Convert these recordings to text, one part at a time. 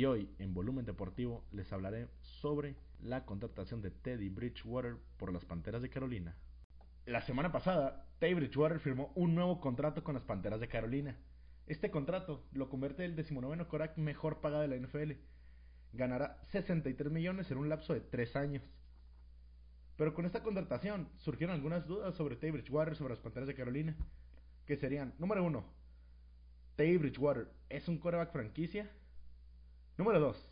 Y hoy, en Volumen Deportivo, les hablaré sobre la contratación de Teddy Bridgewater por las Panteras de Carolina. La semana pasada, Teddy Bridgewater firmó un nuevo contrato con las Panteras de Carolina. Este contrato lo convierte en el 19 Korak mejor pagado de la NFL. Ganará 63 millones en un lapso de 3 años. Pero con esta contratación surgieron algunas dudas sobre Teddy Bridgewater sobre las Panteras de Carolina. Que serían, número 1, Teddy Bridgewater es un coreback franquicia. Número 2.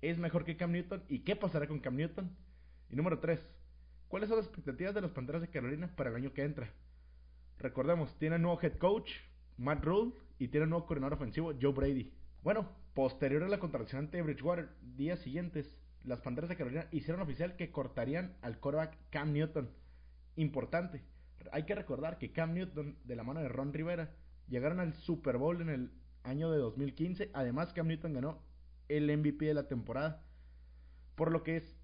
¿Es mejor que Cam Newton? ¿Y qué pasará con Cam Newton? Y número 3. ¿Cuáles son las expectativas de los Panteras de Carolina para el año que entra? Recordemos, tiene nuevo head coach, Matt Rule, y tiene nuevo coordinador ofensivo, Joe Brady. Bueno, posterior a la contratación de Bridgewater, días siguientes, las Panteras de Carolina hicieron oficial que cortarían al coreback Cam Newton. Importante. Hay que recordar que Cam Newton, de la mano de Ron Rivera, llegaron al Super Bowl en el año de 2015. Además, Cam Newton ganó el MVP de la temporada. Por lo que es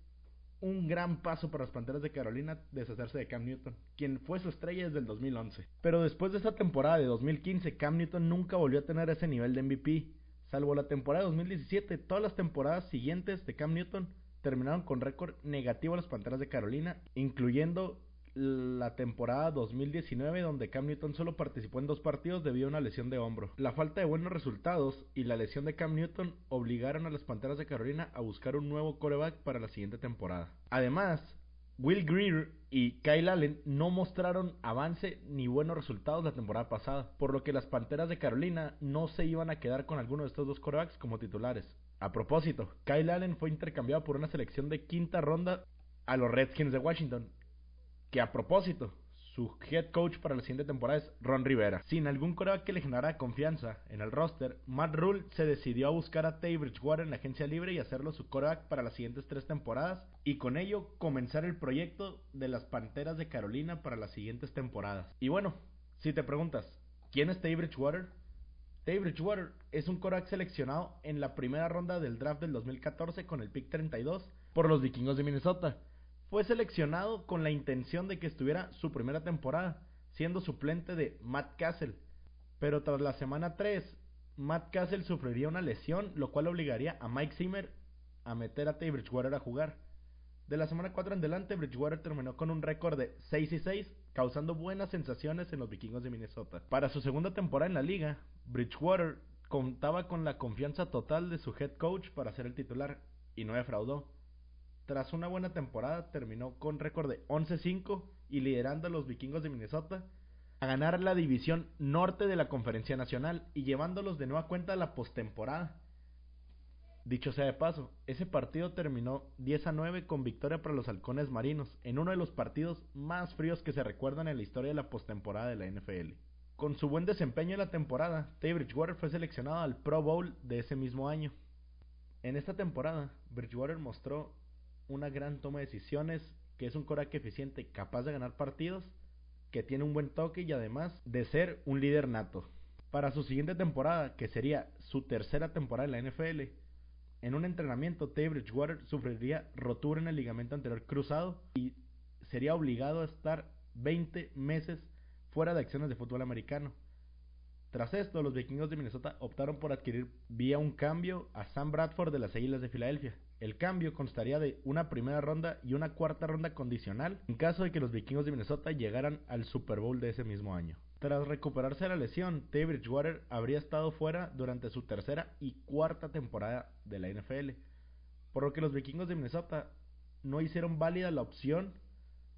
un gran paso para las Panteras de Carolina deshacerse de Cam Newton, quien fue su estrella desde el 2011. Pero después de esa temporada de 2015, Cam Newton nunca volvió a tener ese nivel de MVP. Salvo la temporada de 2017, todas las temporadas siguientes de Cam Newton terminaron con récord negativo a las Panteras de Carolina, incluyendo la temporada 2019 donde Cam Newton solo participó en dos partidos debido a una lesión de hombro. La falta de buenos resultados y la lesión de Cam Newton obligaron a las Panteras de Carolina a buscar un nuevo coreback para la siguiente temporada. Además, Will Greer y Kyle Allen no mostraron avance ni buenos resultados la temporada pasada, por lo que las Panteras de Carolina no se iban a quedar con alguno de estos dos corebacks como titulares. A propósito, Kyle Allen fue intercambiado por una selección de quinta ronda a los Redskins de Washington que a propósito, su head coach para la siguiente temporada es Ron Rivera. Sin algún coreback que le generara confianza en el roster, Matt Rule se decidió a buscar a Tay Bridgewater en la agencia libre y hacerlo su coreback para las siguientes tres temporadas y con ello comenzar el proyecto de las Panteras de Carolina para las siguientes temporadas. Y bueno, si te preguntas, ¿quién es Tay Bridgewater? Tay Bridgewater es un coreback seleccionado en la primera ronda del draft del 2014 con el pick 32 por los vikingos de Minnesota fue seleccionado con la intención de que estuviera su primera temporada, siendo suplente de Matt Castle. Pero tras la semana 3, Matt Castle sufriría una lesión, lo cual obligaría a Mike Zimmer a meter a Tay Bridgewater a jugar. De la semana 4 en adelante, Bridgewater terminó con un récord de 6 y 6, causando buenas sensaciones en los vikingos de Minnesota. Para su segunda temporada en la liga, Bridgewater contaba con la confianza total de su head coach para ser el titular y no defraudó. Tras una buena temporada, terminó con récord de 11-5 y liderando a los vikingos de Minnesota a ganar la división norte de la Conferencia Nacional y llevándolos de nueva cuenta a la postemporada. Dicho sea de paso, ese partido terminó 10 a 9 con victoria para los halcones marinos, en uno de los partidos más fríos que se recuerdan en la historia de la postemporada de la NFL. Con su buen desempeño en la temporada, Tay Bridgewater fue seleccionado al Pro Bowl de ese mismo año. En esta temporada, Bridgewater mostró una gran toma de decisiones, que es un coraje eficiente, capaz de ganar partidos, que tiene un buen toque y además de ser un líder nato. Para su siguiente temporada, que sería su tercera temporada en la NFL, en un entrenamiento, Tay Bridgewater sufriría rotura en el ligamento anterior cruzado y sería obligado a estar 20 meses fuera de acciones de fútbol americano. Tras esto, los vikingos de Minnesota optaron por adquirir vía un cambio a Sam Bradford de las Águilas de Filadelfia. El cambio constaría de una primera ronda y una cuarta ronda condicional en caso de que los vikingos de Minnesota llegaran al Super Bowl de ese mismo año. Tras recuperarse de la lesión, Teddy Bridgewater habría estado fuera durante su tercera y cuarta temporada de la NFL, por lo que los vikingos de Minnesota no hicieron válida la opción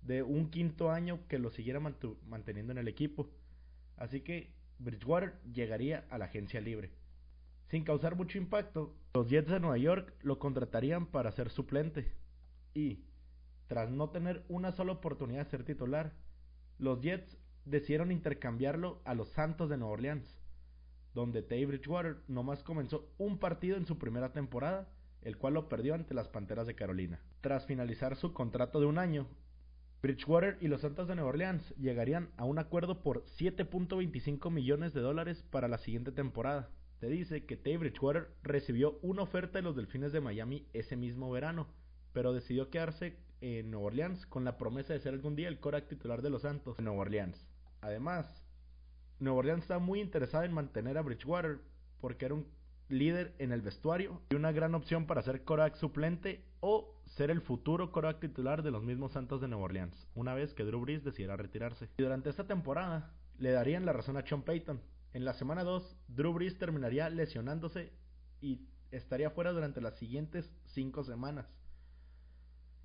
de un quinto año que lo siguiera manteniendo en el equipo. Así que Bridgewater llegaría a la agencia libre. Sin causar mucho impacto, los Jets de Nueva York lo contratarían para ser suplente. Y, tras no tener una sola oportunidad de ser titular, los Jets decidieron intercambiarlo a los Santos de Nueva Orleans, donde Tay Bridgewater nomás comenzó un partido en su primera temporada, el cual lo perdió ante las Panteras de Carolina. Tras finalizar su contrato de un año, Bridgewater y los Santos de Nueva Orleans llegarían a un acuerdo por 7.25 millones de dólares para la siguiente temporada. Se dice que Tay Bridgewater recibió una oferta de los Delfines de Miami ese mismo verano, pero decidió quedarse en Nueva Orleans con la promesa de ser algún día el coreback titular de los Santos de Nueva Orleans. Además, Nueva Orleans está muy interesada en mantener a Bridgewater porque era un líder en el vestuario y una gran opción para ser coreback suplente o ser el futuro coreback titular de los mismos Santos de Nueva Orleans, una vez que Drew Brees decidiera retirarse. Y durante esta temporada le darían la razón a Sean Payton. En la semana 2, Drew Brees terminaría lesionándose y estaría fuera durante las siguientes 5 semanas.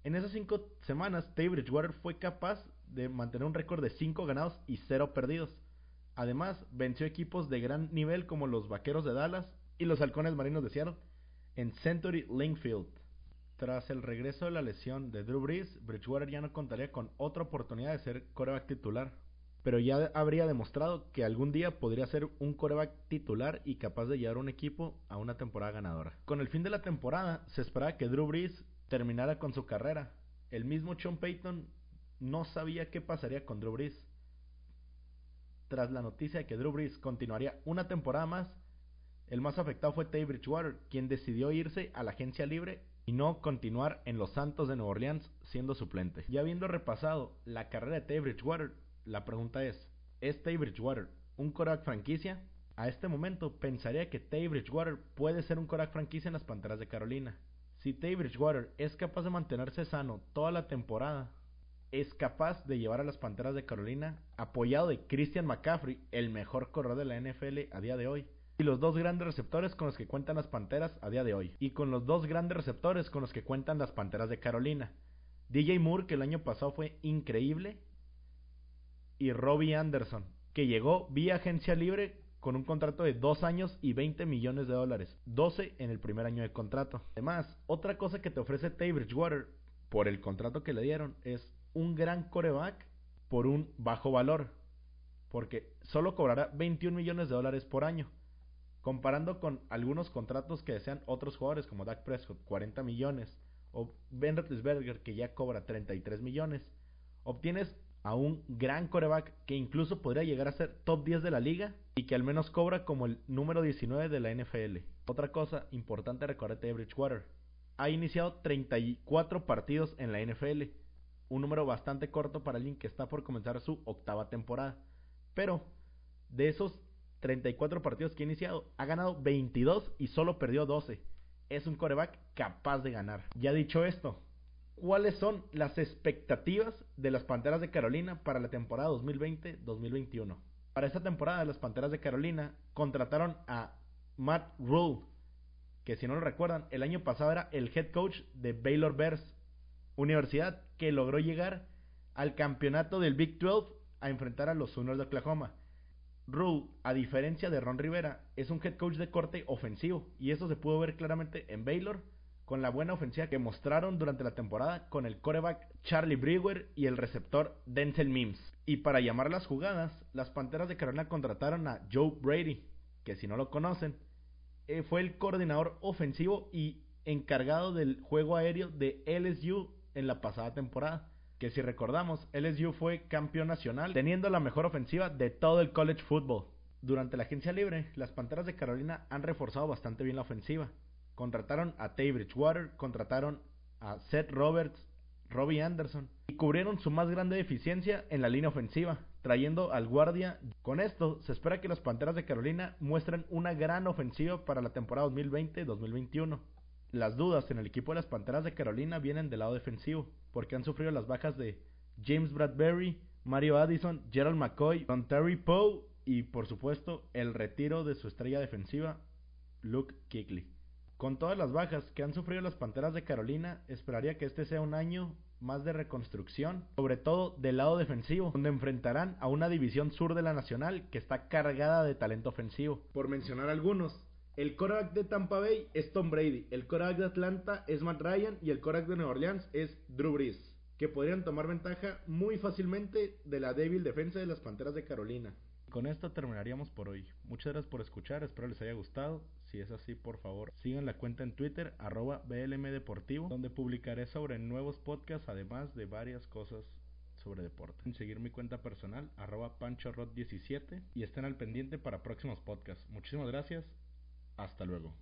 En esas 5 semanas, Teddy Bridgewater fue capaz de mantener un récord de 5 ganados y 0 perdidos. Además, venció equipos de gran nivel como los Vaqueros de Dallas y los Halcones Marinos de Seattle en Century Linkfield. Tras el regreso de la lesión de Drew Brees, Bridgewater ya no contaría con otra oportunidad de ser coreback titular, pero ya habría demostrado que algún día podría ser un coreback titular y capaz de llevar un equipo a una temporada ganadora. Con el fin de la temporada, se esperaba que Drew Brees terminara con su carrera. El mismo Sean Payton no sabía qué pasaría con Drew Brees. Tras la noticia de que Drew Brees continuaría una temporada más, el más afectado fue Teddy Bridgewater, quien decidió irse a la agencia libre y no continuar en los Santos de Nueva Orleans siendo suplente. Ya habiendo repasado la carrera de Teddy Bridgewater, la pregunta es, ¿es Teddy Bridgewater un coreback franquicia? A este momento pensaría que Teddy Bridgewater puede ser un coreback franquicia en las Panteras de Carolina. Si Teddy Bridgewater es capaz de mantenerse sano toda la temporada, es capaz de llevar a las Panteras de Carolina apoyado de Christian McCaffrey, el mejor corredor de la NFL a día de hoy, y los dos grandes receptores con los que cuentan las Panteras a día de hoy. Y con los dos grandes receptores con los que cuentan las Panteras de Carolina. DJ Moore, que el año pasado fue increíble. Y Robbie Anderson, que llegó vía agencia libre con un contrato de 2 años y 20 millones de dólares. 12 en el primer año de contrato. Además, otra cosa que te ofrece Tay Bridgewater por el contrato que le dieron es un gran coreback por un bajo valor. Porque solo cobrará 21 millones de dólares por año. Comparando con algunos contratos que desean otros jugadores como Dak Prescott, 40 millones, o Ben Roethlisberger, que ya cobra 33 millones, obtienes a un gran coreback que incluso podría llegar a ser top 10 de la liga y que al menos cobra como el número 19 de la NFL. Otra cosa importante recordar de Bridgewater. Ha iniciado 34 partidos en la NFL, un número bastante corto para alguien que está por comenzar su octava temporada. Pero de esos 34 partidos que ha iniciado, ha ganado 22 y solo perdió 12. Es un coreback capaz de ganar. Ya dicho esto, ¿cuáles son las expectativas de las Panteras de Carolina para la temporada 2020-2021? Para esta temporada, las Panteras de Carolina contrataron a Matt Rule, que si no lo recuerdan, el año pasado era el head coach de Baylor Bears, universidad que logró llegar al campeonato del Big 12 a enfrentar a los Sooners de Oklahoma. Rule, a diferencia de Ron Rivera, es un head coach de corte ofensivo y eso se pudo ver claramente en Baylor con la buena ofensiva que mostraron durante la temporada con el coreback Charlie Brewer y el receptor Denzel Mims. Y para llamar las jugadas, las Panteras de Carolina contrataron a Joe Brady, que si no lo conocen, eh, fue el coordinador ofensivo y encargado del juego aéreo de LSU en la pasada temporada que si recordamos, LSU fue campeón nacional, teniendo la mejor ofensiva de todo el college football. Durante la agencia libre, las Panteras de Carolina han reforzado bastante bien la ofensiva. Contrataron a Tay Bridgewater, contrataron a Seth Roberts, Robbie Anderson y cubrieron su más grande deficiencia en la línea ofensiva, trayendo al guardia. Con esto, se espera que las Panteras de Carolina muestren una gran ofensiva para la temporada 2020-2021. Las dudas en el equipo de las Panteras de Carolina vienen del lado defensivo, porque han sufrido las bajas de James Bradbury, Mario Addison, Gerald McCoy, Don Terry Poe y por supuesto el retiro de su estrella defensiva, Luke Kuechly. Con todas las bajas que han sufrido las Panteras de Carolina, esperaría que este sea un año más de reconstrucción, sobre todo del lado defensivo, donde enfrentarán a una división sur de la Nacional que está cargada de talento ofensivo. Por mencionar algunos, el quarterback de Tampa Bay es Tom Brady, el quarterback de Atlanta es Matt Ryan y el quarterback de Nueva Orleans es Drew Brees, que podrían tomar ventaja muy fácilmente de la débil defensa de las Panteras de Carolina. Con esto terminaríamos por hoy. Muchas gracias por escuchar, espero les haya gustado. Si es así, por favor, sigan la cuenta en Twitter, arroba BLMDeportivo, donde publicaré sobre nuevos podcasts, además de varias cosas sobre deporte. Seguir mi cuenta personal, arroba PanchoRod17, y estén al pendiente para próximos podcasts. Muchísimas gracias hasta luego.